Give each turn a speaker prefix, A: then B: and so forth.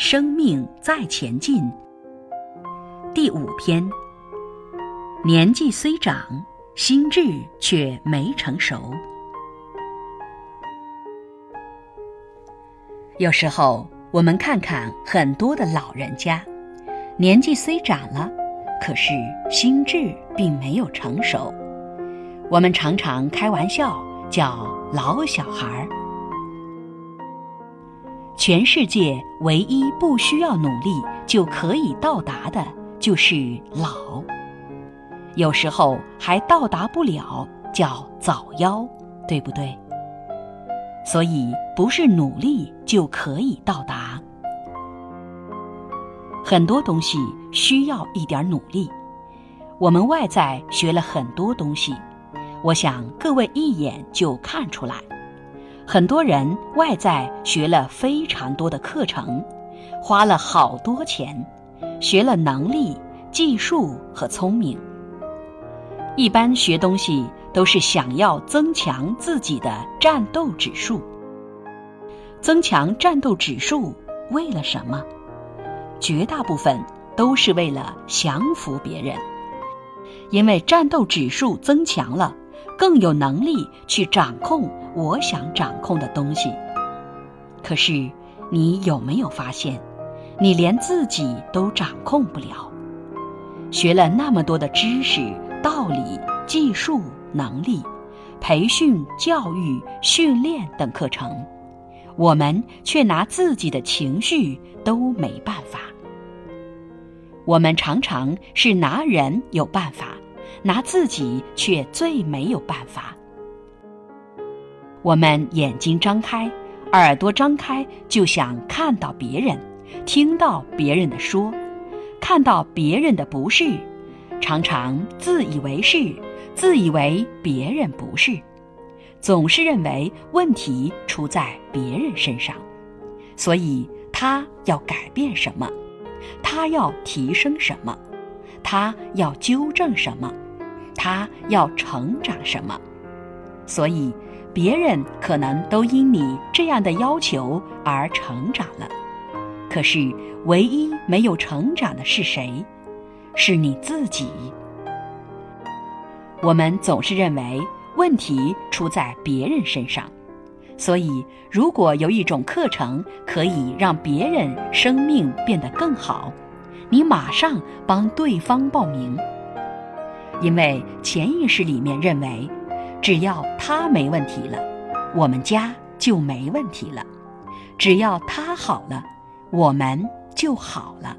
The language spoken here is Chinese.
A: 生命在前进。第五篇，年纪虽长，心智却没成熟。有时候，我们看看很多的老人家，年纪虽长了，可是心智并没有成熟。我们常常开玩笑叫“老小孩儿”。全世界唯一不需要努力就可以到达的，就是老。有时候还到达不了，叫早夭，对不对？所以不是努力就可以到达。很多东西需要一点努力。我们外在学了很多东西，我想各位一眼就看出来。很多人外在学了非常多的课程，花了好多钱，学了能力、技术和聪明。一般学东西都是想要增强自己的战斗指数。增强战斗指数为了什么？绝大部分都是为了降服别人，因为战斗指数增强了。更有能力去掌控我想掌控的东西。可是，你有没有发现，你连自己都掌控不了？学了那么多的知识、道理、技术、能力、培训、教育、训练等课程，我们却拿自己的情绪都没办法。我们常常是拿人有办法。拿自己却最没有办法。我们眼睛张开，耳朵张开，就想看到别人，听到别人的说，看到别人的不是，常常自以为是，自以为别人不是，总是认为问题出在别人身上，所以他要改变什么，他要提升什么，他要纠正什么。他要成长什么？所以别人可能都因你这样的要求而成长了。可是唯一没有成长的是谁？是你自己。我们总是认为问题出在别人身上，所以如果有一种课程可以让别人生命变得更好，你马上帮对方报名。因为潜意识里面认为，只要他没问题了，我们家就没问题了；只要他好了，我们就好了。